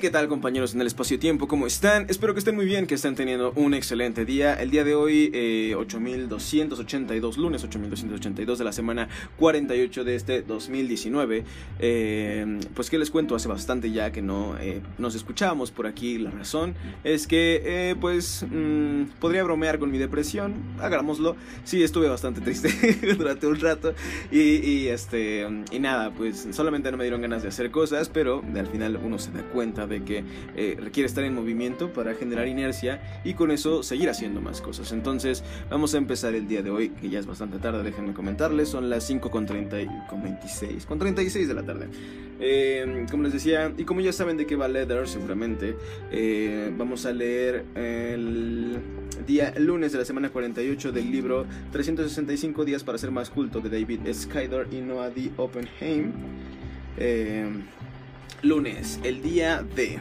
¿qué tal compañeros en el espacio-tiempo? ¿Cómo están? Espero que estén muy bien, que estén teniendo un excelente día. El día de hoy, eh, 8282, lunes 8282 de la semana 48 de este 2019. Eh, pues, ¿qué les cuento? Hace bastante ya que no eh, nos escuchábamos por aquí. La razón es que, eh, pues, mm, podría bromear con mi depresión. Hagámoslo. Sí, estuve bastante triste durante un rato. Y, y, este, y nada, pues, solamente no me dieron ganas de hacer cosas, pero al final uno se da cuenta de que eh, requiere estar en movimiento para generar inercia y con eso seguir haciendo más cosas. Entonces vamos a empezar el día de hoy, que ya es bastante tarde, déjenme comentarles, son las 5 con, 30 y, con 26, con 36 de la tarde. Eh, como les decía, y como ya saben de qué va Leather, seguramente, eh, vamos a leer el día lunes de la semana 48 del libro 365 días para ser más culto de David Skydor y Noah D. Oppenheim. Eh, lunes, el día de...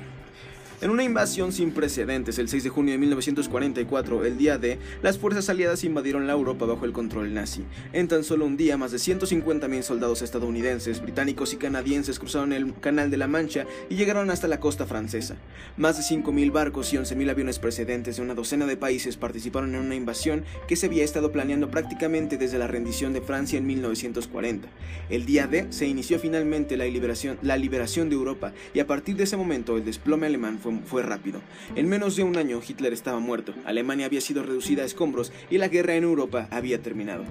En una invasión sin precedentes, el 6 de junio de 1944, el día de, las fuerzas aliadas invadieron la Europa bajo el control nazi. En tan solo un día, más de 150.000 soldados estadounidenses, británicos y canadienses cruzaron el Canal de la Mancha y llegaron hasta la costa francesa. Más de 5.000 barcos y 11.000 aviones precedentes de una docena de países participaron en una invasión que se había estado planeando prácticamente desde la rendición de Francia en 1940. El día de se inició finalmente la liberación, la liberación de Europa y a partir de ese momento el desplome alemán fue fue, rápido. En menos de un año Hitler estaba muerto, Alemania había sido reducida a escombros y la guerra en Europa había terminado.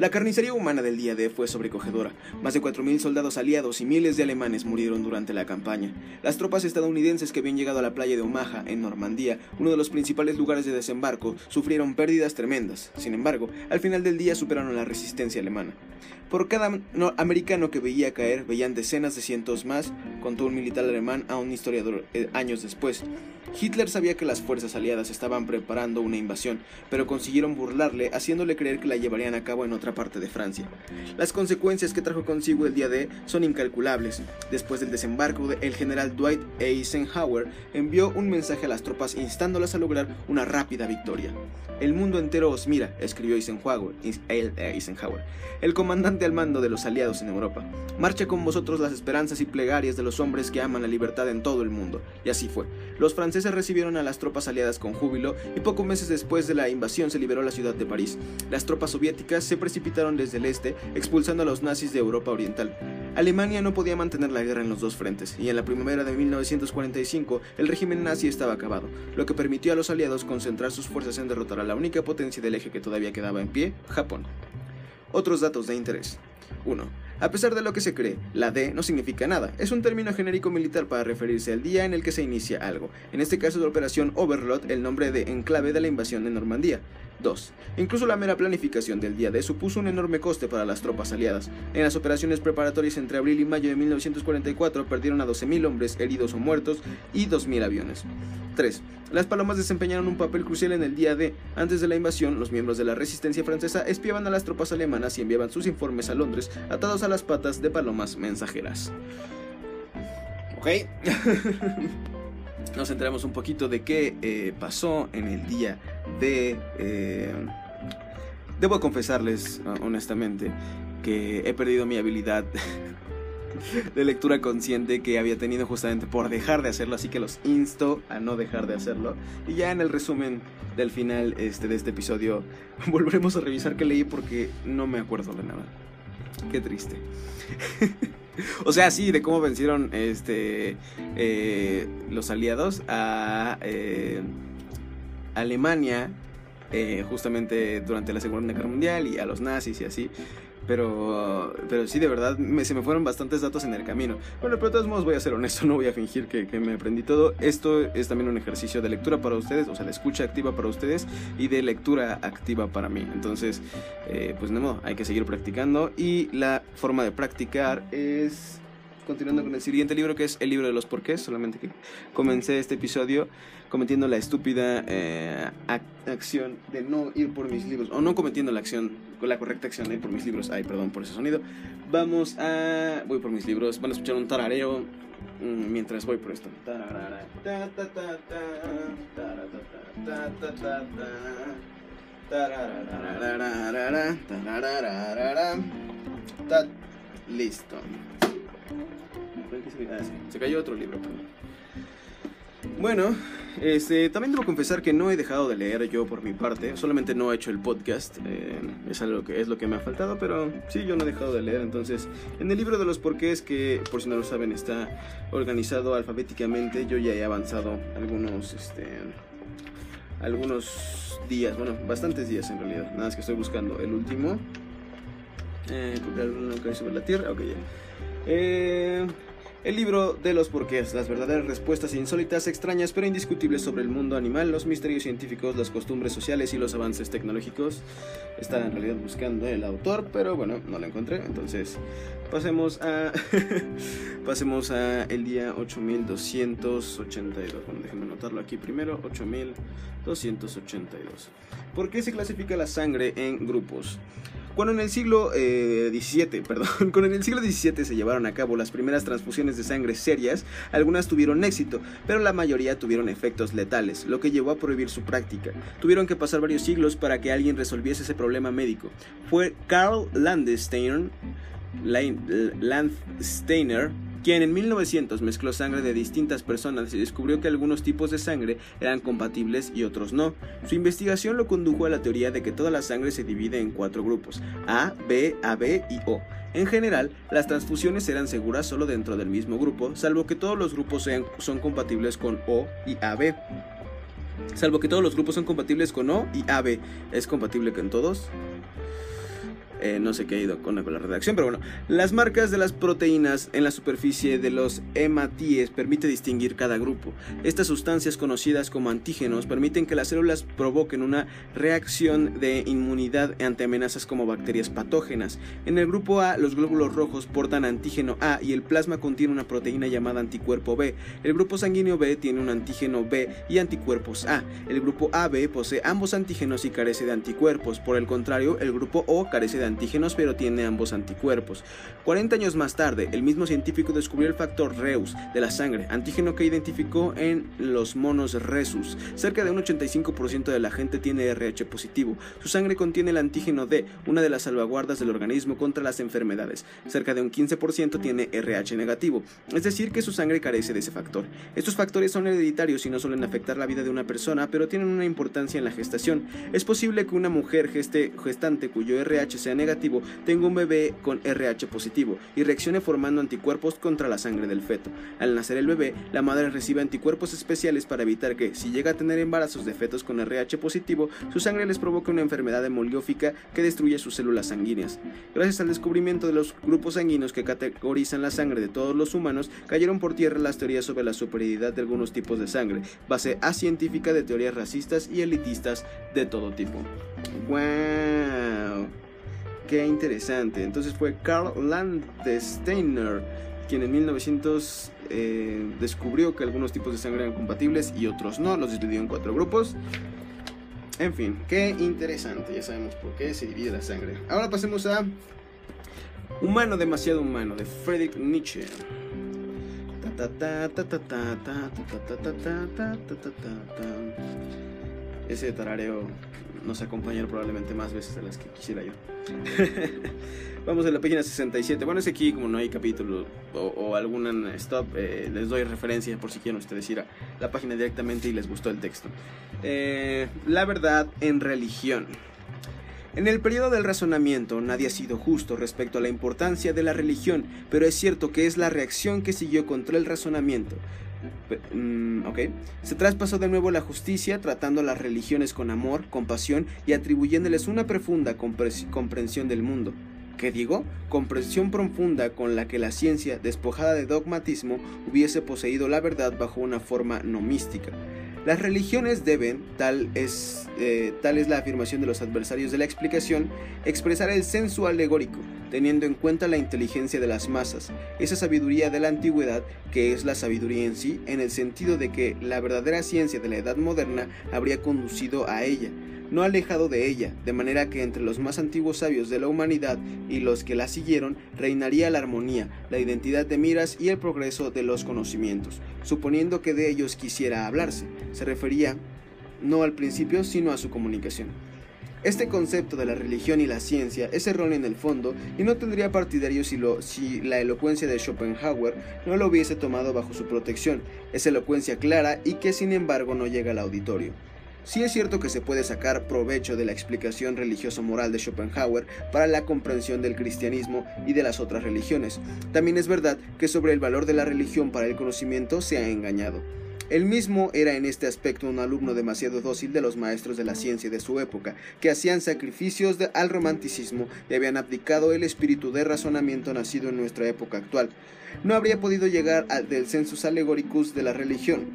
La carnicería humana del día D fue sobrecogedora. Más de 4.000 soldados aliados y miles de alemanes murieron durante la campaña. Las tropas estadounidenses que habían llegado a la playa de Omaha, en Normandía, uno de los principales lugares de desembarco, sufrieron pérdidas tremendas. Sin embargo, al final del día superaron la resistencia alemana. Por cada americano que veía caer, veían decenas de cientos más, contó un militar alemán a un historiador eh, años después. Hitler sabía que las fuerzas aliadas estaban preparando una invasión, pero consiguieron burlarle haciéndole creer que la llevarían a cabo en otra parte de Francia. Las consecuencias que trajo consigo el día D son incalculables. Después del desembarco, el general Dwight Eisenhower envió un mensaje a las tropas instándolas a lograr una rápida victoria. El mundo entero os mira, escribió Eisenhower, Eisenhower, el comandante al mando de los aliados en Europa. Marcha con vosotros las esperanzas y plegarias de los hombres que aman la libertad en todo el mundo. Y así fue. Los franceses recibieron a las tropas aliadas con júbilo y pocos meses después de la invasión se liberó la ciudad de París. Las tropas soviéticas se precipitaron desde el este, expulsando a los nazis de Europa Oriental. Alemania no podía mantener la guerra en los dos frentes, y en la primavera de 1945 el régimen nazi estaba acabado, lo que permitió a los aliados concentrar sus fuerzas en derrotar a la única potencia del eje que todavía quedaba en pie, Japón. Otros datos de interés. 1. A pesar de lo que se cree, la D no significa nada, es un término genérico militar para referirse al día en el que se inicia algo, en este caso de Operación Overlord, el nombre de enclave de la invasión de Normandía. 2. Incluso la mera planificación del día D supuso un enorme coste para las tropas aliadas. En las operaciones preparatorias entre abril y mayo de 1944 perdieron a 12.000 hombres heridos o muertos y 2.000 aviones. 3. Las palomas desempeñaron un papel crucial en el día D. Antes de la invasión, los miembros de la resistencia francesa espiaban a las tropas alemanas y enviaban sus informes a Londres atados a las patas de palomas mensajeras. Ok. Nos enteramos un poquito de qué eh, pasó en el día de... Eh, debo confesarles honestamente que he perdido mi habilidad de lectura consciente que había tenido justamente por dejar de hacerlo, así que los insto a no dejar de hacerlo. Y ya en el resumen del final este, de este episodio volveremos a revisar qué leí porque no me acuerdo de nada. Qué triste. o sea, sí, de cómo vencieron este, eh, los aliados a eh, Alemania eh, justamente durante la Segunda Guerra Mundial y a los nazis y así. Pero, pero sí, de verdad, se me fueron bastantes datos en el camino. Bueno, pero de todos modos voy a ser honesto, no voy a fingir que, me aprendí todo. Esto es también un ejercicio de lectura para ustedes, o sea, de escucha activa para ustedes y de lectura activa para mí. Entonces, eh, pues no modo, hay que seguir practicando. Y la forma de practicar es continuando con el siguiente libro que es el libro de los porqués, solamente que comencé este episodio cometiendo la estúpida eh, acción de no ir por mis libros, o no cometiendo la acción, la correcta acción de por mis libros, ay, perdón por ese sonido, vamos a, voy por mis libros, van a escuchar un tarareo mientras voy por esto. Listo. Se cayó otro libro, Bueno, este, también debo confesar que no he dejado de leer yo por mi parte, solamente no he hecho el podcast, eh, es, algo que, es lo que me ha faltado, pero sí, yo no he dejado de leer, entonces, en el libro de los porqués, que por si no lo saben está organizado alfabéticamente, yo ya he avanzado algunos, este, algunos días, bueno, bastantes días en realidad, nada más que estoy buscando el último, eh, sobre la tierra, ok, ya. Eh, el libro de los porqués, las verdaderas respuestas insólitas, extrañas pero indiscutibles sobre el mundo animal, los misterios científicos, las costumbres sociales y los avances tecnológicos. Estaba en realidad buscando el autor, pero bueno, no lo encontré. Entonces, pasemos a pasemos a el día 8282. Bueno, déjenme anotarlo aquí primero, 8282. ¿Por qué se clasifica la sangre en grupos? Cuando en el siglo XVII, eh, perdón, el siglo XVII se llevaron a cabo las primeras transfusiones de sangre serias, algunas tuvieron éxito, pero la mayoría tuvieron efectos letales, lo que llevó a prohibir su práctica. Tuvieron que pasar varios siglos para que alguien resolviese ese problema médico. Fue Landsteiner, Landsteiner quien en 1900 mezcló sangre de distintas personas y descubrió que algunos tipos de sangre eran compatibles y otros no. Su investigación lo condujo a la teoría de que toda la sangre se divide en cuatro grupos, A, B, AB y O. En general, las transfusiones eran seguras solo dentro del mismo grupo, salvo que todos los grupos sean, son compatibles con O y AB. Salvo que todos los grupos son compatibles con O y AB. ¿Es compatible con todos? Eh, no sé qué ha ido con, la redacción, pero bueno. Las marcas de las proteínas en la superficie de los hematíes permite distinguir cada grupo. Estas sustancias conocidas como antígenos permiten que las células provoquen una reacción de inmunidad ante amenazas como bacterias patógenas. En el grupo A, los glóbulos rojos portan antígeno A y el plasma contiene una proteína llamada anticuerpo B. El grupo sanguíneo B tiene un antígeno B y anticuerpos A. El grupo AB posee ambos antígenos y carece de anticuerpos. Por el contrario, el grupo O carece de antígenos pero tiene ambos anticuerpos. 40 años más tarde, el mismo científico descubrió el factor Reus de la sangre, antígeno que identificó en los monos Rhesus. Cerca de un 85% de la gente tiene RH positivo. Su sangre contiene el antígeno D, una de las salvaguardas del organismo contra las enfermedades. Cerca de un 15% tiene RH negativo, es decir, que su sangre carece de ese factor. Estos factores son hereditarios y no suelen afectar la vida de una persona, pero tienen una importancia en la gestación. Es posible que una mujer gestante cuyo RH sea negativo tenga un bebé con RH positivo y reaccione formando anticuerpos contra la sangre del feto. Al nacer el bebé, la madre recibe anticuerpos especiales para evitar que, si llega a tener embarazos de fetos con RH positivo, su sangre les provoque una enfermedad hemoliófica que destruye sus células sanguíneas. Gracias al descubrimiento de los grupos sanguíneos que categorizan la sangre de todos los humanos, cayeron por tierra las teorías sobre la superioridad de algunos tipos de sangre, base científica de teorías racistas y elitistas de todo tipo. ¡Wow! Qué interesante. Entonces fue Carl Landsteiner quien en 1900 eh, descubrió que algunos tipos de sangre eran compatibles y otros no. Los dividió en cuatro grupos. En fin, qué interesante. Ya sabemos por qué se divide la sangre. Ahora pasemos a Humano demasiado humano de Friedrich Nietzsche. Ese tarareo nos acompañan probablemente más veces de las que quisiera yo. Vamos a la página 67. Bueno, es aquí como no hay capítulo o, algún stop, eh, les doy referencia por si quieren ustedes ir a la página directamente y les gustó el texto. Eh, la verdad en religión. En el periodo del razonamiento nadie ha sido justo respecto a la importancia de la religión, pero es cierto que es la reacción que siguió contra el razonamiento. Mm, Se traspasó de nuevo la justicia, tratando a las religiones con amor, compasión y atribuyéndoles una profunda comprensión del mundo. ¿Qué digo? Comprensión profunda con la que la ciencia, despojada de dogmatismo, hubiese poseído la verdad bajo una forma no mística. Las religiones deben, tal es, eh, tal es la afirmación de los adversarios de la explicación, expresar el senso alegórico, teniendo en cuenta la inteligencia de las masas, esa sabiduría de la antigüedad que es la sabiduría en sí, en el sentido de que la verdadera ciencia de la edad moderna habría conducido a ella, no alejado de ella, de manera que entre los más antiguos sabios de la humanidad y los que la siguieron reinaría la armonía, la identidad de miras y el progreso de los conocimientos, suponiendo que de ellos quisiera hablarse. Se refería no al principio, sino a su comunicación. Este concepto de la religión y la ciencia es erróneo en el fondo y no tendría partidario si, si la elocuencia de Schopenhauer no lo hubiese tomado bajo su protección. Es elocuencia clara y que sin embargo no llega al auditorio. Sí es cierto que se puede sacar provecho de la explicación religioso-moral de Schopenhauer para la comprensión del cristianismo y de las otras religiones. También es verdad que sobre el valor de la religión para el conocimiento se ha engañado. Él mismo era en este aspecto un alumno demasiado dócil de los maestros de la ciencia de su época, que hacían sacrificios al romanticismo y habían aplicado el espíritu de razonamiento nacido en nuestra época actual. No habría podido llegar al del sensus allegoricus de la religión.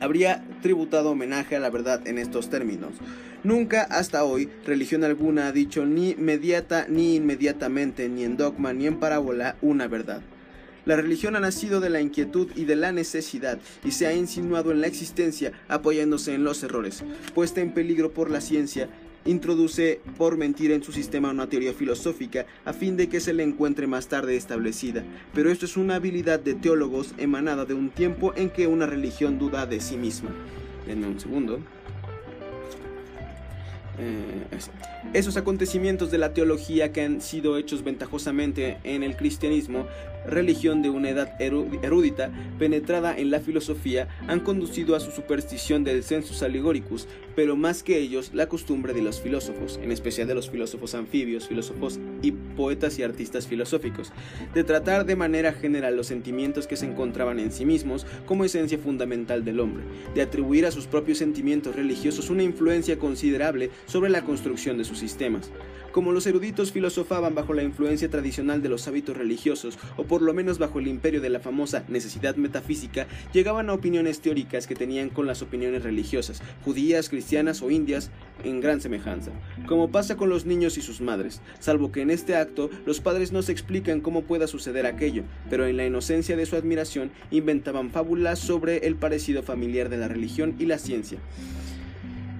Habría tributado homenaje a la verdad en estos términos. Nunca hasta hoy religión alguna ha dicho ni mediata ni inmediatamente, ni en dogma ni en parábola, una verdad. La religión ha nacido de la inquietud y de la necesidad y se ha insinuado en la existencia apoyándose en los errores. Puesta en peligro por la ciencia, introduce por mentira en su sistema una teoría filosófica a fin de que se le encuentre más tarde establecida. Pero esto es una habilidad de teólogos emanada de un tiempo en que una religión duda de sí misma. Denme un segundo. Eh, esos acontecimientos de la teología que han sido hechos ventajosamente en el cristianismo religión de una edad erudita penetrada en la filosofía han conducido a su superstición del sensus allegoricus, pero más que ellos la costumbre de los filósofos, en especial de los filósofos anfibios, filósofos y poetas y artistas filosóficos, de tratar de manera general los sentimientos que se encontraban en sí mismos como esencia fundamental del hombre, de atribuir a sus propios sentimientos religiosos una influencia considerable sobre la construcción de sistemas. Como los eruditos filosofaban bajo la influencia tradicional de los hábitos religiosos, o por lo menos bajo el imperio de la famosa necesidad metafísica, llegaban a opiniones teóricas que tenían con las opiniones religiosas, judías, cristianas o indias, en gran semejanza, como pasa con los niños y sus madres, salvo que en este acto los padres no se explican cómo pueda suceder aquello, pero en la inocencia de su admiración inventaban fábulas sobre el parecido familiar de la religión y la ciencia.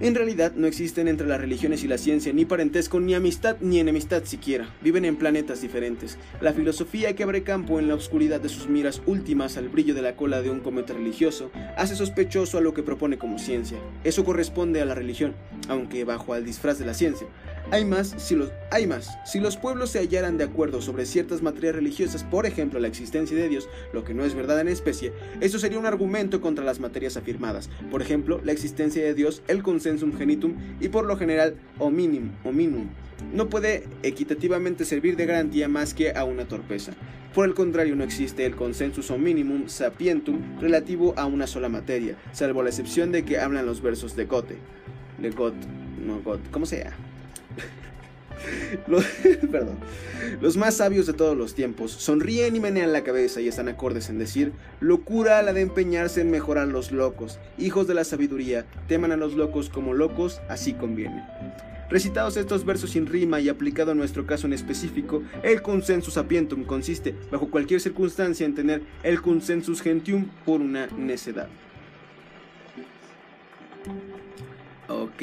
En realidad no existen entre las religiones y la ciencia ni parentesco, ni amistad, ni enemistad siquiera. Viven en planetas diferentes. La filosofía que abre campo en la oscuridad de sus miras últimas al brillo de la cola de un cometa religioso hace sospechoso a lo que propone como ciencia. Eso corresponde a la religión, aunque bajo el disfraz de la ciencia. Hay más, si los, hay más. Si los pueblos se hallaran de acuerdo sobre ciertas materias religiosas, por ejemplo la existencia de Dios, lo que no es verdad en especie, eso sería un argumento contra las materias afirmadas. Por ejemplo, la existencia de Dios, el consensum genitum y por lo general hominum, hominum. No puede equitativamente servir de garantía más que a una torpeza. Por el contrario, no existe el consensus o minimum sapientum relativo a una sola materia, salvo la excepción de que hablan los versos de Goethe. De no como sea. Los, más sabios de todos los tiempos sonríen y menean la cabeza y están acordes en decir, locura la de empeñarse en mejorar los locos. Hijos de la sabiduría, teman a los locos como locos, así conviene. Recitados estos versos sin rima y aplicado a nuestro caso en específico, el consensus sapientum consiste, bajo cualquier circunstancia, en tener el consensus gentium por una necedad. Ok,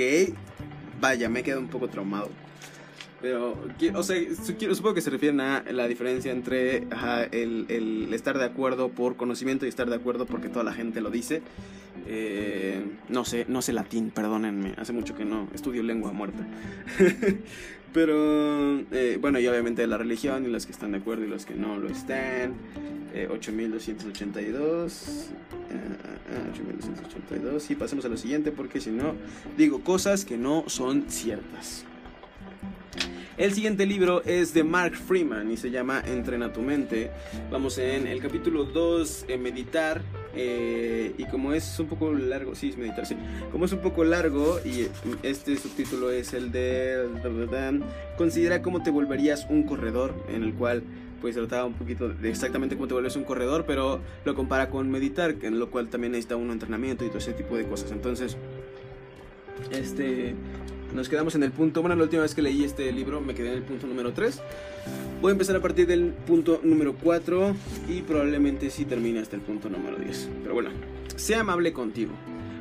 vaya, me he quedado un poco traumado. Pero, o sea, supongo que se refieren a la diferencia entre el, estar de acuerdo por conocimiento y estar de acuerdo porque toda la gente lo dice. Eh, no sé, no sé latín, perdónenme, hace mucho que no estudio lengua muerta. Pero, eh, bueno, y obviamente la religión y los que están de acuerdo y los que no lo están. 8282. Eh, 8282. Y pasemos a lo siguiente porque si no, digo cosas que no son ciertas. El siguiente libro es de Mark Freeman y se llama Entrena tu mente. Vamos en el capítulo 2, en meditar. Eh, y como es un poco largo, sí, es meditar. Como es un poco largo y este subtítulo es el de... Considera cómo te volverías un corredor, en el cual pues trataba un poquito de exactamente cómo te vuelves un corredor, pero lo compara con meditar, en lo cual también necesita un entrenamiento y todo ese tipo de cosas. Entonces, este nos quedamos en el punto, bueno, la última vez que leí este libro me quedé en el punto número 3. Voy a empezar a partir del punto número 4 y probablemente sí termine hasta el punto número 10. Pero bueno, sea amable contigo.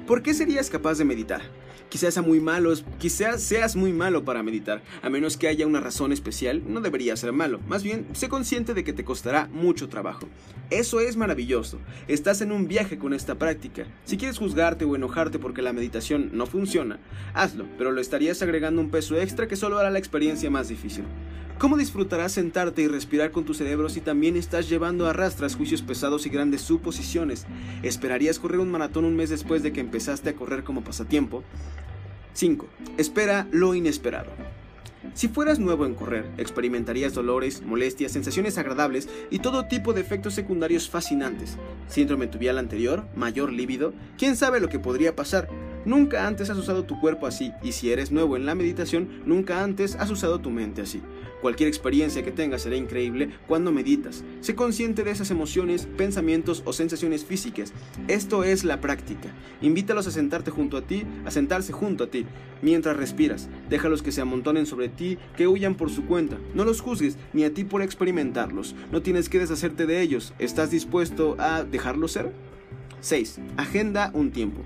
¿Por qué serías capaz de meditar? Quizás sea muy malo, quizás seas muy malo para meditar, a menos que haya una razón especial, no debería ser malo. Más bien, sé consciente de que te costará mucho trabajo. Eso es maravilloso. Estás en un viaje con esta práctica. Si quieres juzgarte o enojarte porque la meditación no funciona, hazlo, pero lo estarías agregando un peso extra que solo hará la experiencia más difícil. ¿Cómo disfrutarás sentarte y respirar con tu cerebro si también estás llevando a rastras juicios pesados y grandes suposiciones? ¿Esperarías correr un maratón un mes después de que empezaste a correr como pasatiempo? 5. Espera lo inesperado. Si fueras nuevo en correr, experimentarías dolores, molestias, sensaciones agradables y todo tipo de efectos secundarios fascinantes. Síndrome tuvial anterior, mayor líbido, quién sabe lo que podría pasar. Nunca antes has usado tu cuerpo así, y si eres nuevo en la meditación, nunca antes has usado tu mente así. Cualquier experiencia que tengas será increíble cuando meditas. Sé consciente de esas emociones, pensamientos o sensaciones físicas. Esto es la práctica. Invítalos a sentarte junto a ti, a sentarse junto a ti, mientras respiras. Déjalos que se amontonen sobre ti, que huyan por su cuenta. No los juzgues, ni a ti por experimentarlos. No tienes que deshacerte de ellos. ¿Estás dispuesto a dejarlos ser? 6. Agenda un tiempo.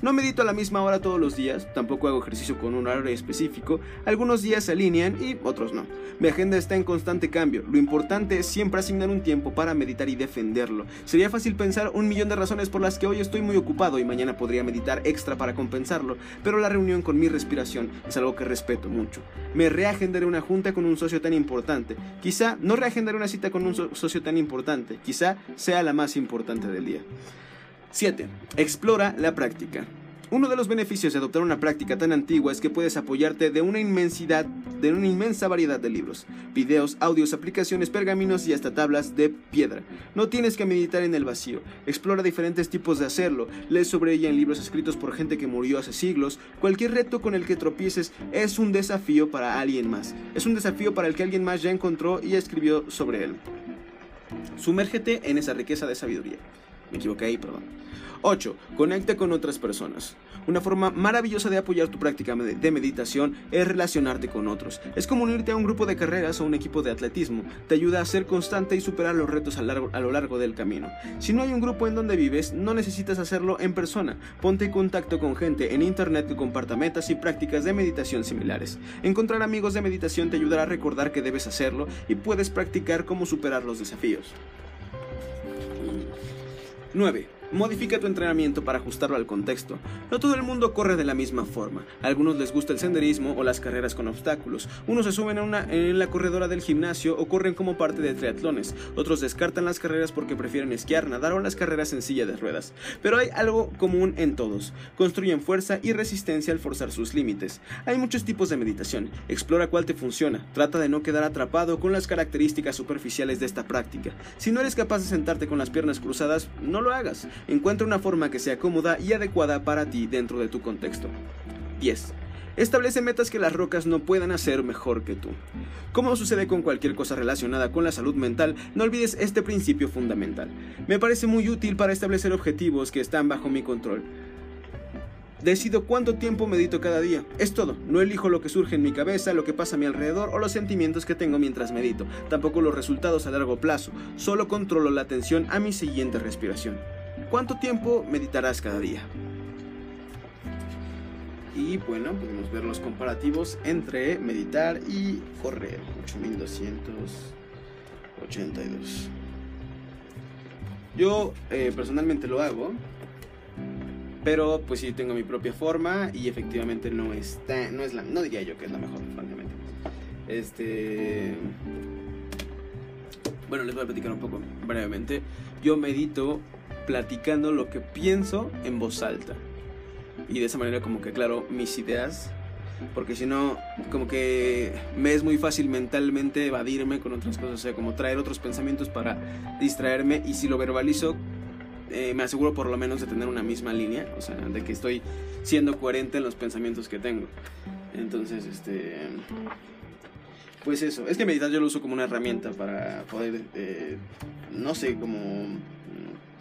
No medito a la misma hora todos los días, tampoco hago ejercicio con un horario específico, algunos días se alinean y otros no. Mi agenda está en constante cambio, lo importante es siempre asignar un tiempo para meditar y defenderlo. Sería fácil pensar un millón de razones por las que hoy estoy muy ocupado y mañana podría meditar extra para compensarlo, pero la reunión con mi respiración es algo que respeto mucho. Me reagendaré una junta con un socio tan importante, quizá no reagendaré una cita con un socio tan importante, quizá sea la más importante del día. 7. Explora la práctica. Uno de los beneficios de adoptar una práctica tan antigua es que puedes apoyarte de una inmensidad, de una inmensa variedad de libros, videos, audios, aplicaciones, pergaminos y hasta tablas de piedra. No tienes que meditar en el vacío. Explora diferentes tipos de hacerlo. Lee sobre ella en libros escritos por gente que murió hace siglos. Cualquier reto con el que tropieces es un desafío para alguien más. Es un desafío para el que alguien más ya encontró y escribió sobre él. Sumérgete en esa riqueza de sabiduría. Me equivoqué ahí, perdón. 8. Conecta con otras personas. Una forma maravillosa de apoyar tu práctica de meditación es relacionarte con otros. Es como unirte a un grupo de carreras o un equipo de atletismo. Te ayuda a ser constante y superar los retos a, a lo largo del camino. Si no hay un grupo en donde vives, no necesitas hacerlo en persona. Ponte en contacto con gente en internet que comparta metas y prácticas de meditación similares. Encontrar amigos de meditación te ayudará a recordar que debes hacerlo y puedes practicar cómo superar los desafíos. 9. Modifica tu entrenamiento para ajustarlo al contexto. No todo el mundo corre de la misma forma. A algunos les gusta el senderismo o las carreras con obstáculos. Unos se suben en la corredora del gimnasio o corren como parte de triatlones. Otros descartan las carreras porque prefieren esquiar, nadar o las carreras en silla de ruedas. Pero hay algo común en todos. Construyen fuerza y resistencia al forzar sus límites. Hay muchos tipos de meditación. Explora cuál te funciona. Trata de no quedar atrapado con las características superficiales de esta práctica. Si no eres capaz de sentarte con las piernas cruzadas, no lo hagas. Encuentra una forma que sea cómoda y adecuada para ti dentro de tu contexto. 10. Establece metas que las rocas no puedan hacer mejor que tú. Como sucede con cualquier cosa relacionada con la salud mental, no olvides este principio fundamental. Me parece muy útil para establecer objetivos que están bajo mi control. Decido cuánto tiempo medito cada día. Es todo. No elijo lo que surge en mi cabeza, lo que pasa a mi alrededor o los sentimientos que tengo mientras medito. Tampoco los resultados a largo plazo. Solo controlo la atención a mi siguiente respiración. ¿Cuánto tiempo meditarás cada día? Y bueno, podemos ver los comparativos entre meditar y correr. 8282. Yo eh, personalmente lo hago, pero pues sí tengo mi propia forma y efectivamente no está, no es la, no diría yo que es la mejor, francamente. Este, bueno, les voy a platicar un poco brevemente. Yo medito platicando lo que pienso en voz alta. Y de esa manera como que claro mis ideas. Porque si no, como que me es muy fácil mentalmente evadirme con otras cosas. O sea, como traer otros pensamientos para distraerme. Y si lo verbalizo, eh, me aseguro por lo menos de tener una misma línea. O sea, de que estoy siendo coherente en los pensamientos que tengo. Entonces, este... Pues eso, es que meditar yo lo uso como una herramienta para poder, eh, no sé, como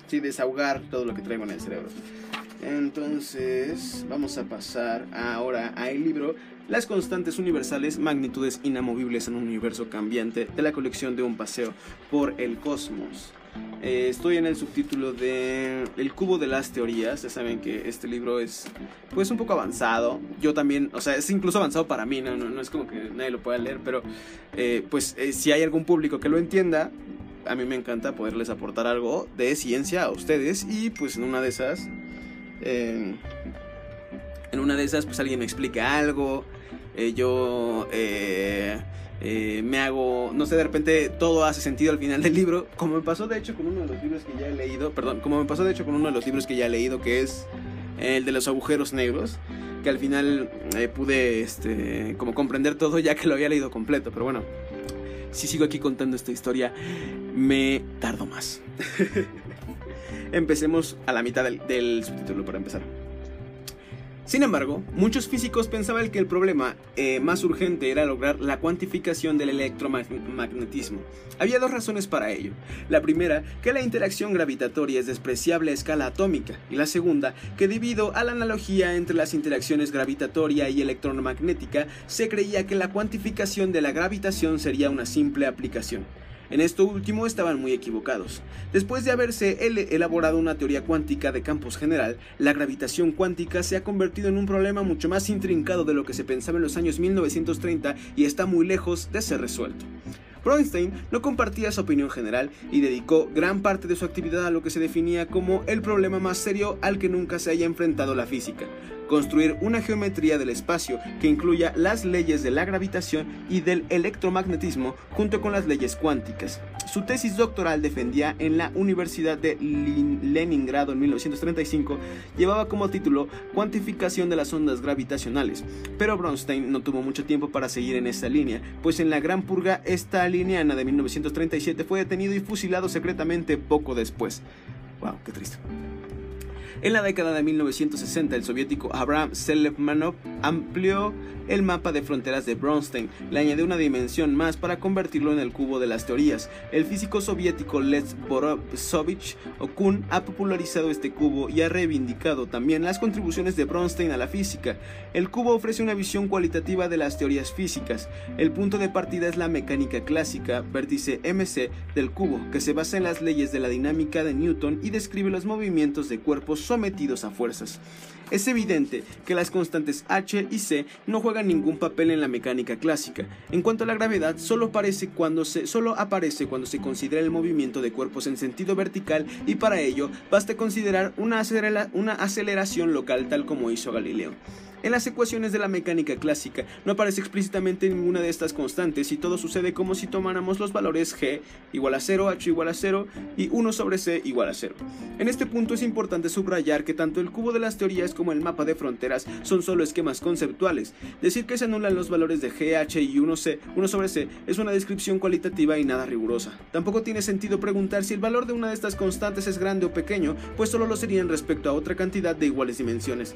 sí, desahogar todo lo que traigo en el cerebro. Entonces, vamos a pasar ahora al libro Las constantes universales, magnitudes inamovibles en un universo cambiante de la colección de un paseo por el cosmos. Eh, estoy en el subtítulo de El cubo de las teorías. Ya saben que este libro es pues un poco avanzado. Yo también, o sea, es incluso avanzado para mí, no, no, es como que nadie lo pueda leer, pero eh, pues eh, si hay algún público que lo entienda, a mí me encanta poderles aportar algo de ciencia a ustedes y pues en una de esas... en una de esas pues alguien me explica algo, yo eh, me hago, no sé, de repente todo hace sentido al final del libro, como me pasó de hecho con uno de los libros que ya he leído, perdón, como me pasó de hecho con uno de los libros que ya he leído, que es el de los agujeros negros, que al final eh, pude, este, como comprender todo ya que lo había leído completo, pero bueno, si sigo aquí contando esta historia, me tardo más. Empecemos a la mitad del, del subtítulo para empezar. Sin embargo, muchos físicos pensaban que el problema eh, más urgente era lograr la cuantificación del electromagnetismo. Había dos razones para ello. La primera, que la interacción gravitatoria es despreciable a escala atómica, y la segunda, que debido a la analogía entre las interacciones gravitatoria y electromagnética, se creía que la cuantificación de la gravitación sería una simple aplicación. En esto último estaban muy equivocados. Después de haberse elaborado una teoría cuántica de campos general, la gravitación cuántica se ha convertido en un problema mucho más intrincado de lo que se pensaba en los años 1930 y está muy lejos de ser resuelto. Bronstein no compartía esa opinión general y dedicó gran parte de su actividad a lo que se definía como el problema más serio al que nunca se haya enfrentado la física, construir una geometría del espacio que incluya las leyes de la gravitación y del electromagnetismo junto con las leyes cuánticas. Su tesis doctoral defendía en la Universidad de Leningrado en 1935 llevaba como título Cuantificación de las ondas gravitacionales, pero Bronstein no tuvo mucho tiempo para seguir en esta línea, pues en la Gran Purga staliniana de 1937 fue detenido y fusilado secretamente poco después. Wow, qué triste. En la década de 1960, el soviético Abraham Selemanov amplió el mapa de fronteras de Bronstein, le añadió una dimensión más para convertirlo en el cubo de las teorías. El físico soviético Les Borovsovich Okun ha popularizado este cubo y ha reivindicado también las contribuciones de Bronstein a la física. El cubo ofrece una visión cualitativa de las teorías físicas. El punto de partida es la mecánica clásica, vértice MC del cubo, que se basa en las leyes de la dinámica de Newton y describe los movimientos de cuerpos sometidos a fuerzas. Es evidente que las constantes h y c no juegan ningún papel en la mecánica clásica. En cuanto a la gravedad, solo aparece cuando se, solo aparece cuando se considera el movimiento de cuerpos en sentido vertical y para ello basta considerar una, una aceleración local tal como hizo Galileo. En las ecuaciones de la mecánica clásica no aparece explícitamente ninguna de estas constantes y todo sucede como si tomáramos los valores g igual a 0, h igual a 0 y 1 sobre c igual a 0. En este punto es importante subrayar que tanto el cubo de las teorías como el mapa de fronteras son solo esquemas conceptuales. Decir que se anulan los valores de g, h y 1c, 1 sobre c es una descripción cualitativa y nada rigurosa. Tampoco tiene sentido preguntar si el valor de una de estas constantes es grande o pequeño, pues solo lo serían respecto a otra cantidad de iguales dimensiones.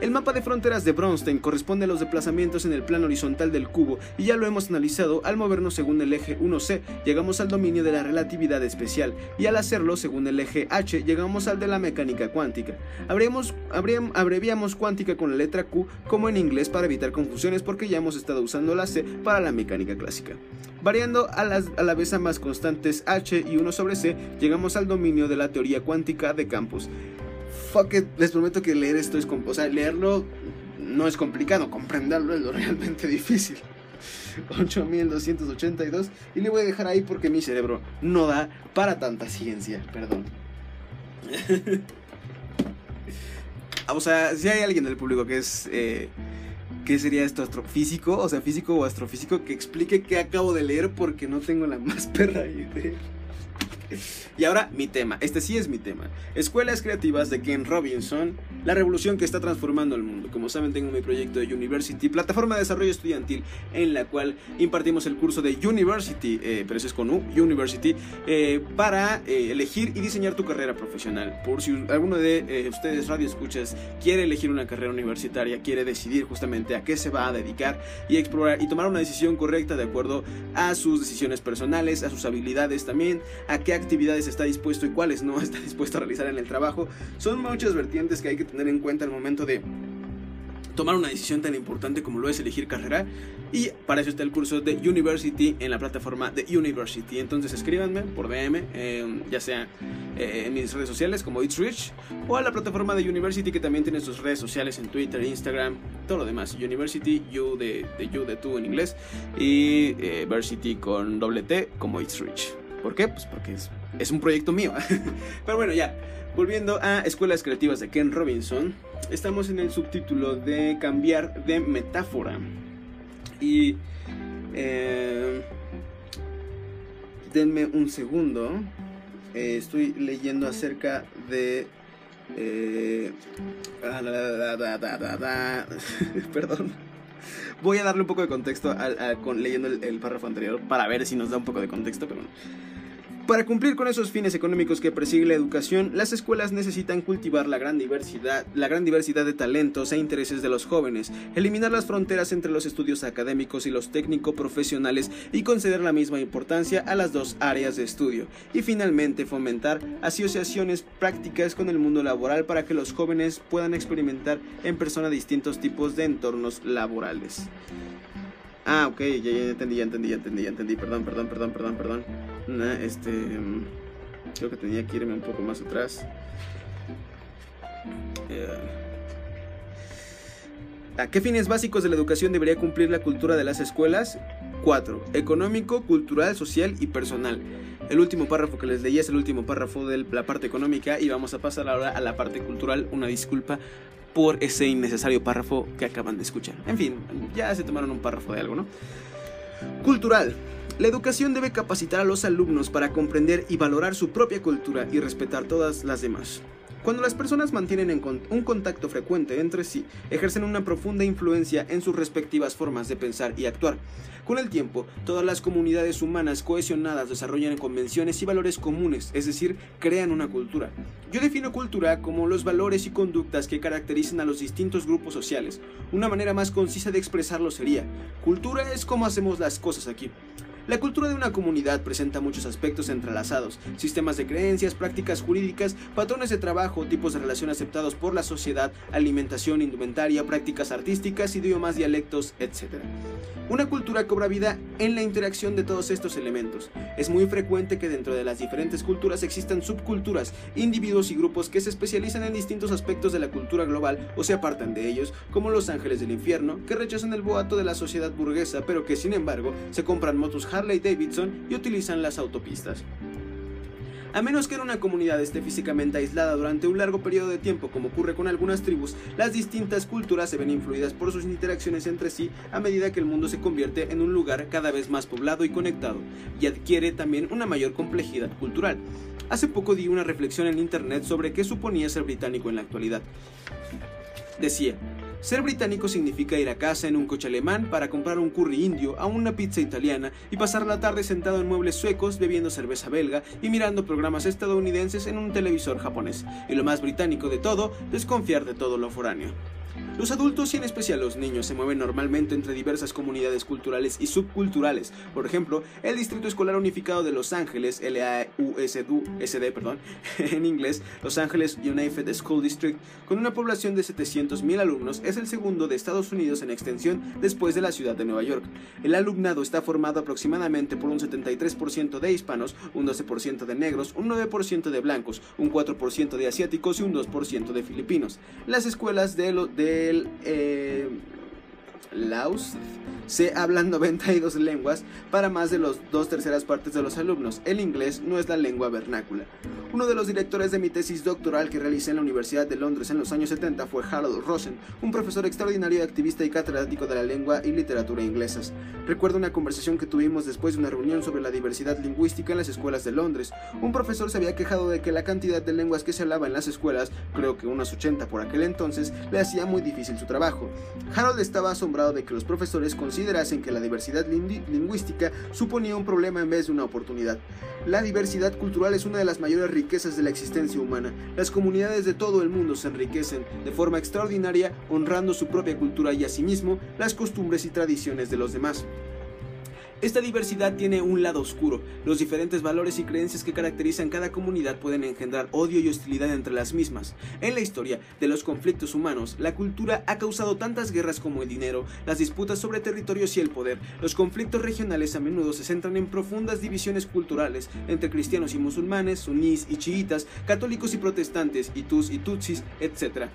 El mapa de fronteras de Bronstein corresponde a los desplazamientos en el plano horizontal del cubo y ya lo hemos analizado al movernos según el eje 1c llegamos al dominio de la relatividad especial y al hacerlo según el eje h llegamos al de la mecánica cuántica. Habríamos, abreviamos cuántica con la letra Q como en inglés para evitar confusiones porque ya hemos estado usando la C para la mecánica clásica. Variando a, a la vez ambas constantes h y 1 sobre c, llegamos al dominio de la teoría cuántica de campos fuck it, les prometo que leer esto es, sea, leerlo no es complicado, comprenderlo es lo realmente difícil. 8282 y le voy a dejar ahí porque mi cerebro no da para tanta ciencia, perdón. o sea, si hay alguien del público que es eh, ¿Qué sería esto? ¿Astrofísico? O sea, físico o astrofísico que explique qué acabo de leer porque no tengo la más perra idea. Y ahora mi tema, este sí es mi tema. Escuelas Creativas de Ken Robinson, la revolución que está transformando el mundo. Como saben, tengo mi proyecto de University, plataforma de desarrollo estudiantil, en la cual impartimos el curso de University, eh, pero ese es con U, University, eh, para eh, elegir y diseñar tu carrera profesional. Por si alguno de ustedes, radio escuchas, quiere elegir una carrera universitaria, quiere decidir justamente a qué se va a dedicar y explorar y tomar una decisión correcta de acuerdo a sus decisiones personales, a sus habilidades también, a qué actividades está dispuesto y cuáles no está dispuesto a realizar en el trabajo. Son muchas vertientes que hay que tener en cuenta al momento de tomar una decisión tan importante como lo es elegir carrera. Y para eso está el curso de University en la plataforma de University. Entonces escríbanme por DM, em, ya sea eh, en mis redes sociales como It's Rich o a la plataforma de University que también tiene sus redes sociales en Twitter, Instagram, todo lo demás. University, You de, de You de tú en inglés y eh, Versity con doble T como It's Rich. ¿Por qué? Pues porque es, es un proyecto mío. Pero bueno, ya. Volviendo a Escuelas Creativas de Ken Robinson, estamos en el subtítulo de cambiar de metáfora. Y... Eh, denme un segundo. Eh, estoy leyendo acerca de... Eh, perdón. Voy a darle un poco de contexto con, leyendo el, el, párrafo anterior para ver si nos da un poco de contexto, pero para cumplir con esos fines económicos que persigue la educación, las escuelas necesitan cultivar la gran diversidad, la gran diversidad de talentos e intereses de los jóvenes, eliminar las fronteras entre los estudios académicos y los técnico-profesionales y conceder la misma importancia a las dos áreas de estudio, y finalmente fomentar asociaciones prácticas con el mundo laboral para que los jóvenes puedan experimentar en persona distintos tipos de entornos laborales. Ah, ok, ya, ya entendí, ya entendí, ya entendí, ya entendí. Perdón, perdón, perdón, perdón, perdón. Este. Mm, creo que tenía que irme un poco más atrás. Eh, ¿A qué fines básicos de la educación debería cumplir la cultura de las escuelas? 4. Económico, cultural, social y personal. El último párrafo que les leí es el último párrafo de la parte económica y vamos a pasar ahora a la parte cultural. Una disculpa por ese innecesario párrafo que acaban de escuchar. En fin, ya se tomaron un párrafo de algo, ¿no? Cultural. La educación debe capacitar a los alumnos para comprender y valorar su propia cultura y respetar todas las demás. Cuando las personas mantienen un contacto frecuente entre sí, ejercen una profunda influencia en sus respectivas formas de pensar y actuar. Con el tiempo, todas las comunidades humanas cohesionadas desarrollan convenciones y valores comunes, es decir, crean una cultura. Yo defino cultura como los valores y conductas que caracterizan a los distintos grupos sociales. Una manera más concisa de expresarlo sería, cultura es cómo hacemos las cosas aquí. La cultura de una comunidad presenta muchos aspectos entrelazados, sistemas de creencias, prácticas jurídicas, patrones de trabajo, tipos de relación aceptados por la sociedad, alimentación, indumentaria, prácticas artísticas, idiomas, dialectos, etc. Una cultura cobra vida en la interacción de todos estos elementos. Es muy frecuente que dentro de las diferentes culturas existan subculturas, individuos y grupos que se especializan en distintos aspectos de la cultura global o se apartan de ellos, como los ángeles del infierno, que rechazan el boato de la sociedad burguesa, pero que sin embargo se compran motos Harley Davidson y utilizan las autopistas. A menos que en una comunidad esté físicamente aislada durante un largo periodo de tiempo, como ocurre con algunas tribus, las distintas culturas se ven influidas por sus interacciones entre sí a medida que el mundo se convierte en un lugar cada vez más poblado y conectado, y adquiere también una mayor complejidad cultural. Hace poco di una reflexión en internet sobre qué suponía ser británico en la actualidad. Decía, ser británico significa ir a casa en un coche alemán para comprar un curry indio a una pizza italiana y pasar la tarde sentado en muebles suecos bebiendo cerveza belga y mirando programas estadounidenses en un televisor japonés. Y lo más británico de todo, desconfiar de todo lo foráneo. Los adultos y en especial los niños se mueven normalmente entre diversas comunidades culturales y subculturales. Por ejemplo, el Distrito Escolar Unificado de Los Ángeles, LAUSD, perdón, en inglés, Los Ángeles United School District, con una población de 700.000 alumnos, es el segundo de Estados Unidos en extensión después de la ciudad de Nueva York. El alumnado está formado aproximadamente por un 73% de hispanos, un 12% de negros, un 9% de blancos, un 4% de asiáticos y un 2% de filipinos. Las escuelas de, de el eh, Laos se hablan 92 lenguas para más de los dos terceras partes de los alumnos. El inglés no es la lengua vernácula. Uno de los directores de mi tesis doctoral que realicé en la Universidad de Londres en los años 70 fue Harold Rosen, un profesor extraordinario, activista y catedrático de la lengua y literatura inglesas. Recuerdo una conversación que tuvimos después de una reunión sobre la diversidad lingüística en las escuelas de Londres. Un profesor se había quejado de que la cantidad de lenguas que se hablaba en las escuelas, creo que unas 80 por aquel entonces, le hacía muy difícil su trabajo. Harold estaba asombrado de que los profesores considerasen que la diversidad lingüística suponía un problema en vez de una oportunidad. La diversidad cultural es una de las mayores riquezas de la existencia humana. Las comunidades de todo el mundo se enriquecen de forma extraordinaria honrando su propia cultura y asimismo las costumbres y tradiciones de los demás. Esta diversidad tiene un lado oscuro. Los diferentes valores y creencias que caracterizan cada comunidad pueden engendrar odio y hostilidad entre las mismas. En la historia de los conflictos humanos, la cultura ha causado tantas guerras como el dinero, las disputas sobre territorios y el poder. Los conflictos regionales a menudo se centran en profundas divisiones culturales entre cristianos y musulmanes, sunís y chiitas, católicos y protestantes, tus y tutsis, etc.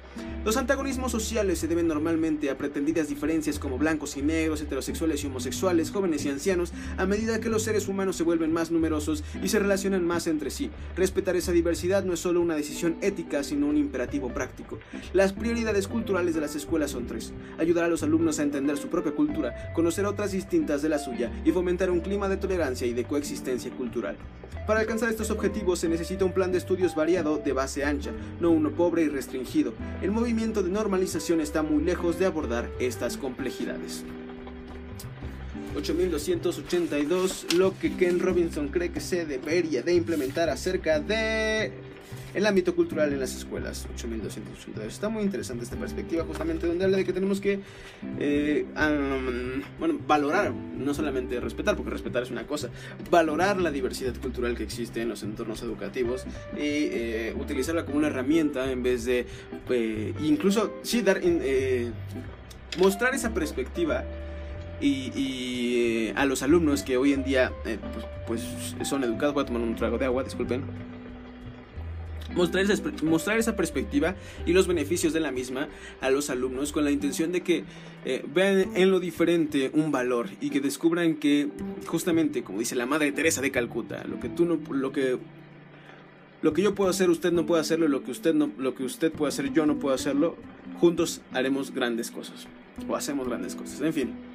Los antagonismos sociales se deben normalmente a pretendidas diferencias como blancos y negros, heterosexuales y homosexuales, jóvenes y ancianos, a medida que los seres humanos se vuelven más numerosos y se relacionan más entre sí. Respetar esa diversidad no es solo una decisión ética, sino un imperativo práctico. Las prioridades culturales de las escuelas son tres. Ayudar a los alumnos a entender su propia cultura, conocer otras distintas de la suya y fomentar un clima de tolerancia y de coexistencia cultural. Para alcanzar estos objetivos se necesita un plan de estudios variado de base ancha, no uno pobre y restringido. El movimiento de normalización está muy lejos de abordar estas complejidades. 8282, lo que Ken Robinson cree que se debería de implementar acerca de el ámbito cultural en las escuelas. 8282. Está muy interesante esta perspectiva, justamente donde habla de que tenemos que eh, bueno, valorar, no solamente respetar, porque respetar es una cosa, valorar la diversidad cultural que existe en los entornos educativos y eh, utilizarla como una herramienta en vez de eh, incluso sí dar mostrar esa perspectiva y, eh, a los alumnos que hoy en día eh, pues, pues, son educados, voy a tomar un trago de agua, disculpen. Mostrar esa, mostrar esa, perspectiva y los beneficios de la misma a los alumnos con la intención de que eh, vean en lo diferente un valor y que descubran que justamente como dice la madre Teresa de Calcuta lo que tú no lo que lo que yo puedo hacer usted no puede hacerlo lo que usted no lo que usted puede hacer yo no puedo hacerlo juntos haremos grandes cosas o hacemos grandes cosas en fin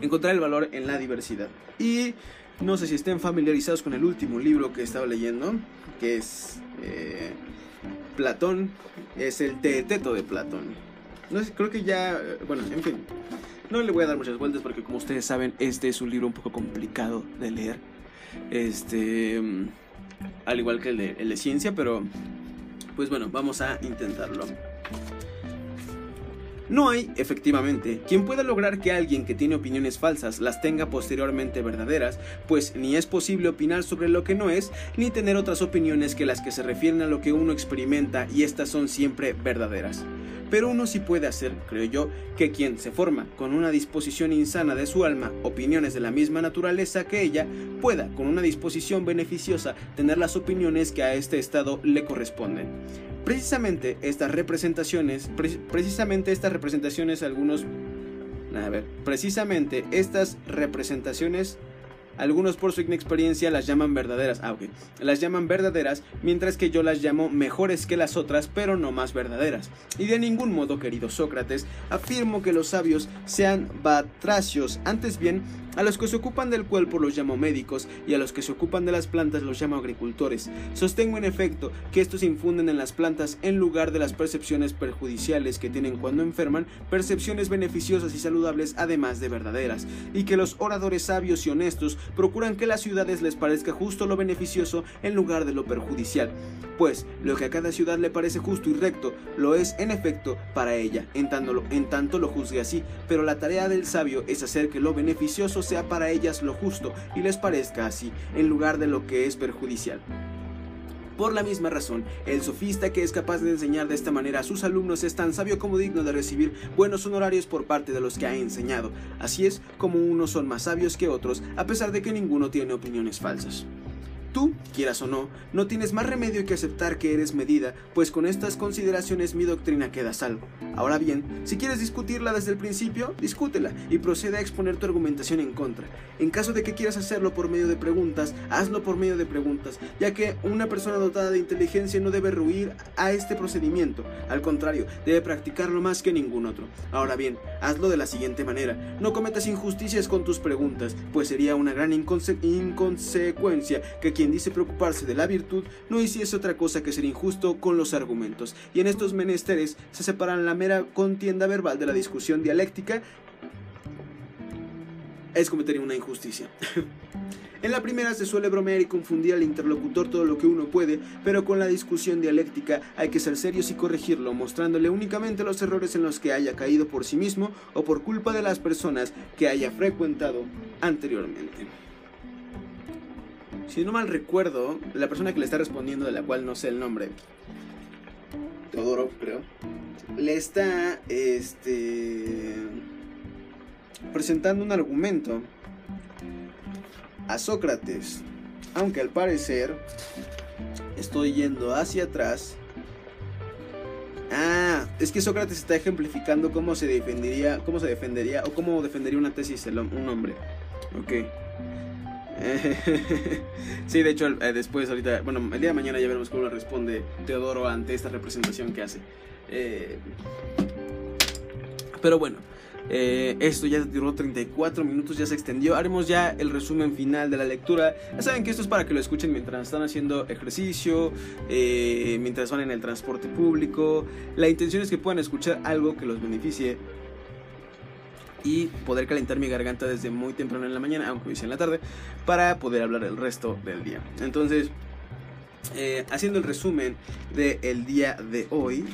encontrar el valor en la diversidad. Y no sé si estén familiarizados con el último libro que he estado leyendo, que es eh, Platón, es el Teeteto de Platón. No creo que ya, bueno, en fin, no le voy a dar muchas vueltas porque como ustedes saben, este es un libro un poco complicado de leer. Este, al igual que el de, el de ciencia, pero pues bueno, vamos a intentarlo. No hay, efectivamente, quien pueda lograr que alguien que tiene opiniones falsas las tenga posteriormente verdaderas, pues ni es posible opinar sobre lo que no es, ni tener otras opiniones que las que se refieren a lo que uno experimenta y estas son siempre verdaderas. Pero uno sí puede hacer, creo yo, que quien se forma con una disposición insana de su alma, opiniones de la misma naturaleza que ella, pueda, con una disposición beneficiosa, tener las opiniones que a este estado le corresponden. Precisamente estas representaciones, precisamente estas representaciones, algunos, a ver, precisamente estas representaciones algunos por su inexperiencia las llaman verdaderas. Ah, ok. Las llaman verdaderas, mientras que yo las llamo mejores que las otras, pero no más verdaderas. Y de ningún modo, querido Sócrates, afirmo que los sabios sean batracios. Antes bien, a los que se ocupan del cuerpo los llamo médicos y a los que se ocupan de las plantas los llamo agricultores. Sostengo en efecto que estos infunden en las plantas en lugar de las percepciones perjudiciales que tienen cuando enferman, percepciones beneficiosas y saludables además de verdaderas, y que los oradores sabios y honestos procuran que las ciudades les parezca justo lo beneficioso en lugar de lo perjudicial, pues lo que a cada ciudad le parece justo y recto lo es en efecto para ella, lo, en tanto lo juzgue así, pero la tarea del sabio es hacer que lo beneficioso sea para ellas lo justo y les parezca así, en lugar de lo que es perjudicial. Por la misma razón, el sofista que es capaz de enseñar de esta manera a sus alumnos es tan sabio como digno de recibir buenos honorarios por parte de los que ha enseñado. Así es como unos son más sabios que otros, a pesar de que ninguno tiene opiniones falsas. Tú, quieras o no, no tienes más remedio que aceptar que eres medida, pues con estas consideraciones mi doctrina queda salvo. Ahora bien, si quieres discutirla desde el principio, discútela y procede a exponer tu argumentación en contra. En caso de que quieras hacerlo por medio de preguntas, hazlo por medio de preguntas, ya que una persona dotada de inteligencia no debe ruir a este procedimiento, al contrario, debe practicarlo más que ningún otro. Ahora bien, hazlo de la siguiente manera, no cometas injusticias con tus preguntas, pues sería una gran inconsecuencia que quien dice preocuparse de la virtud no hiciese otra cosa que ser injusto con los argumentos, y en estos menesteres se separan la mera contienda verbal de la discusión dialéctica, es cometer una injusticia. En la primera se suele bromear y confundir al interlocutor todo lo que uno puede, pero con la discusión dialéctica hay que ser serios y corregirlo, mostrándole únicamente los errores en los que haya caído por sí mismo o por culpa de las personas que haya frecuentado anteriormente. Si no mal recuerdo, la persona que le está respondiendo, de la cual no sé el nombre, Teodoro, creo, le está este, presentando un argumento a Sócrates, aunque al parecer estoy yendo hacia atrás. Ah, es que Sócrates está ejemplificando cómo se defendería, cómo se defendería o cómo defendería una tesis un hombre. Ok. sí, de hecho, eh, después, ahorita, bueno, el día de mañana ya veremos cómo responde Teodoro ante esta representación que hace. Eh, pero bueno, eh, esto ya duró 34 minutos, ya se extendió. Haremos ya el resumen final de la lectura. Ya saben que esto es para que lo escuchen mientras están haciendo ejercicio, mientras van en el transporte público. La intención es que puedan escuchar algo que los beneficie y poder calentar mi garganta desde muy temprano en la mañana, aunque hice en la tarde, para poder hablar el resto del día. Entonces, haciendo el resumen del día de hoy.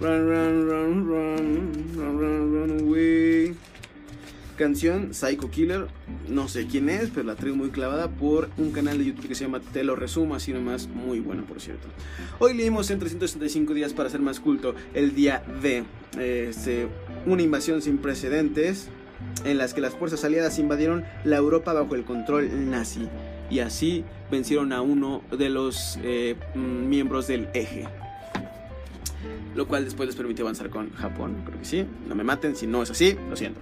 Run, run, run, run, run, canción, Psycho Killer, no sé quién es, pero la traigo muy clavada por un canal de YouTube que se llama Te lo resumo, así nomás, muy bueno por cierto. Hoy leímos en 365 días para ser más culto el día de este, una invasión sin precedentes en las que las fuerzas aliadas invadieron la Europa bajo el control nazi y así vencieron a uno de los eh, mm, miembros del eje lo cual después les permitió avanzar con Japón, creo que sí, no me maten, si no es así, lo siento.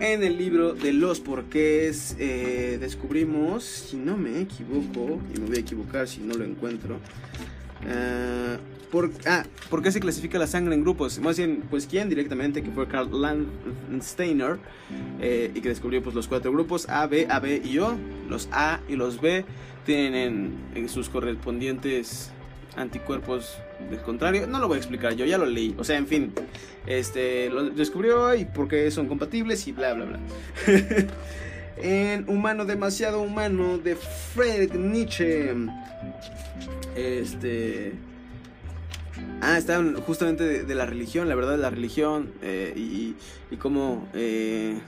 En el libro de los porqués eh, descubrimos, si no me equivoco, y me voy a equivocar si no lo encuentro, uh, por, ah, ¿por qué se clasifica la sangre en grupos? Más bien, pues quién directamente, que fue Karl Landsteiner, eh, y que descubrió pues, los cuatro grupos, A, B, AB y O. Los A y los B tienen en sus correspondientes anticuerpos del contrario. No lo voy a explicar, yo ya lo leí. O sea, en fin, este lo descubrió y por qué son compatibles y bla, bla, bla. en Humano demasiado humano de Friedrich Nietzsche. Este. Ah, está justamente de, la religión, la verdad de la religión eh, y, y cómo. Eh,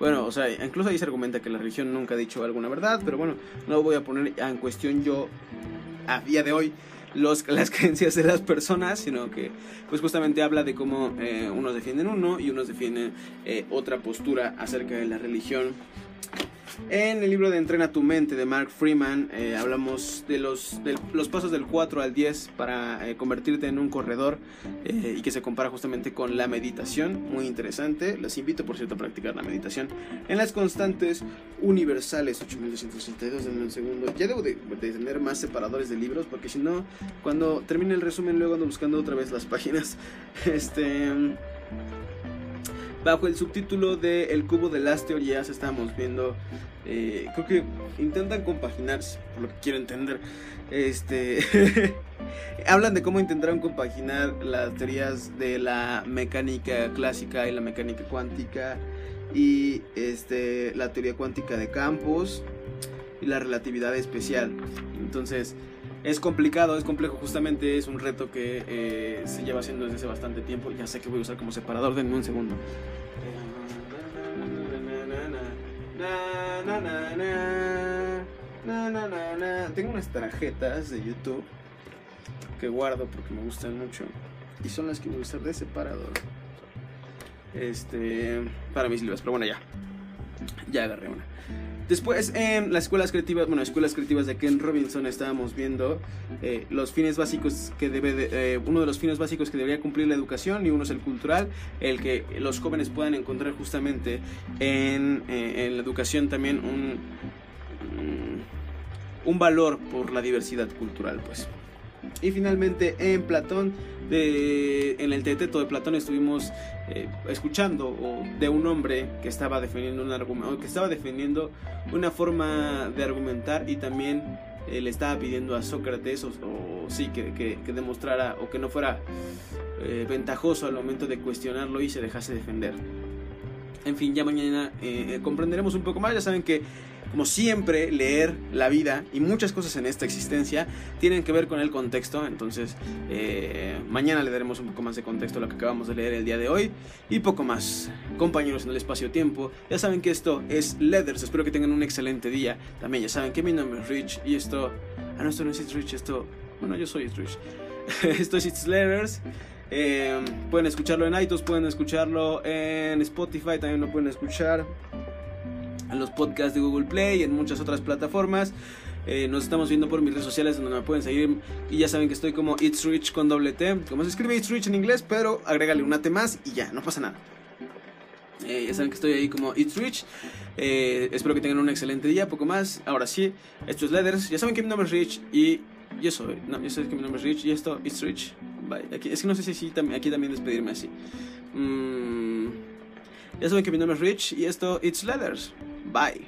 bueno, o sea, incluso ahí se argumenta que la religión nunca ha dicho alguna verdad, pero bueno, no lo voy a poner en cuestión yo a día de hoy los, las creencias de las personas, sino que pues justamente habla de cómo eh, unos defienden uno y unos defienden eh, otra postura acerca de la religión en el libro de Entrena tu mente de Mark Freeman eh, hablamos de los, los pasos del 4 al 10 para eh, convertirte en un corredor eh, y que se compara justamente con la meditación. Muy interesante. Les invito, por cierto, a practicar la meditación en las constantes universales. 8262 en un segundo. Ya debo de, de, tener más separadores de libros porque si no, cuando termine el resumen, luego ando buscando otra vez las páginas. Este bajo el subtítulo de El cubo de las teorías estamos viendo, eh, creo que intentan compaginarse, por lo que quiero entender, este, hablan de cómo intentaron compaginar las teorías de la mecánica clásica y la mecánica cuántica y este, la teoría cuántica de campos y la relatividad especial. Entonces, es complicado, es complejo, justamente es un reto que eh, se lleva haciendo desde hace bastante tiempo. Ya sé que voy a usar como separador, denme un segundo. Tengo unas tarjetas de YouTube que guardo porque me gustan mucho y son las que voy a usar de separador. Este, para mis libros, pero bueno, ya. Ya agarré una. Después en las escuelas creativas, bueno, escuelas creativas de Ken Robinson estábamos viendo eh, los fines básicos que debe, de, eh, uno de los fines básicos que debería cumplir la educación y uno es el cultural, el que los jóvenes puedan encontrar justamente en, eh, en la educación también un, un valor por la diversidad cultural, pues. Y finalmente en Platón, de, en el teteto de Platón estuvimos eh, escuchando de un hombre que estaba defendiendo un argumento, que estaba defendiendo una forma de argumentar y también eh, le estaba pidiendo a Sócrates, o, o sí, que, que, que, demostrara o que no fuera eh, ventajoso al momento de cuestionarlo y se dejase defender. En fin, ya mañana eh, comprenderemos un poco más. Ya saben que como siempre, leer la vida y muchas cosas en esta existencia tienen que ver con el contexto. Entonces, eh, mañana le daremos un poco más de contexto a lo que acabamos de leer el día de hoy y poco más. Compañeros en el espacio-tiempo, ya saben que esto es Leathers. Espero que tengan un excelente día. También ya saben que mi nombre es Rich y esto. Ah, no, esto no es Rich, esto. Bueno, yo soy Rich. esto es It's Letters. Eh, pueden escucharlo en iTunes, pueden escucharlo en Spotify, también lo pueden escuchar en los podcasts de Google Play y en muchas otras plataformas. Eh, nos estamos viendo por mis redes sociales donde me pueden seguir y ya saben que estoy como It's Rich con doble T, como se escribe It's Rich en inglés, pero agrégale una T más y ya, no pasa nada. Eh, ya saben que estoy ahí como It's Rich. Eh, espero que tengan un excelente día, poco más. Ahora sí, esto es Leathers. Ya saben que mi nombre es Rich y yo soy. No, yo sé que mi nombre es Rich y esto It's Rich. Bye. Es que no sé si aquí también despedirme así. Mm, ya saben que mi nombre es Rich y esto It's Leathers. Bye.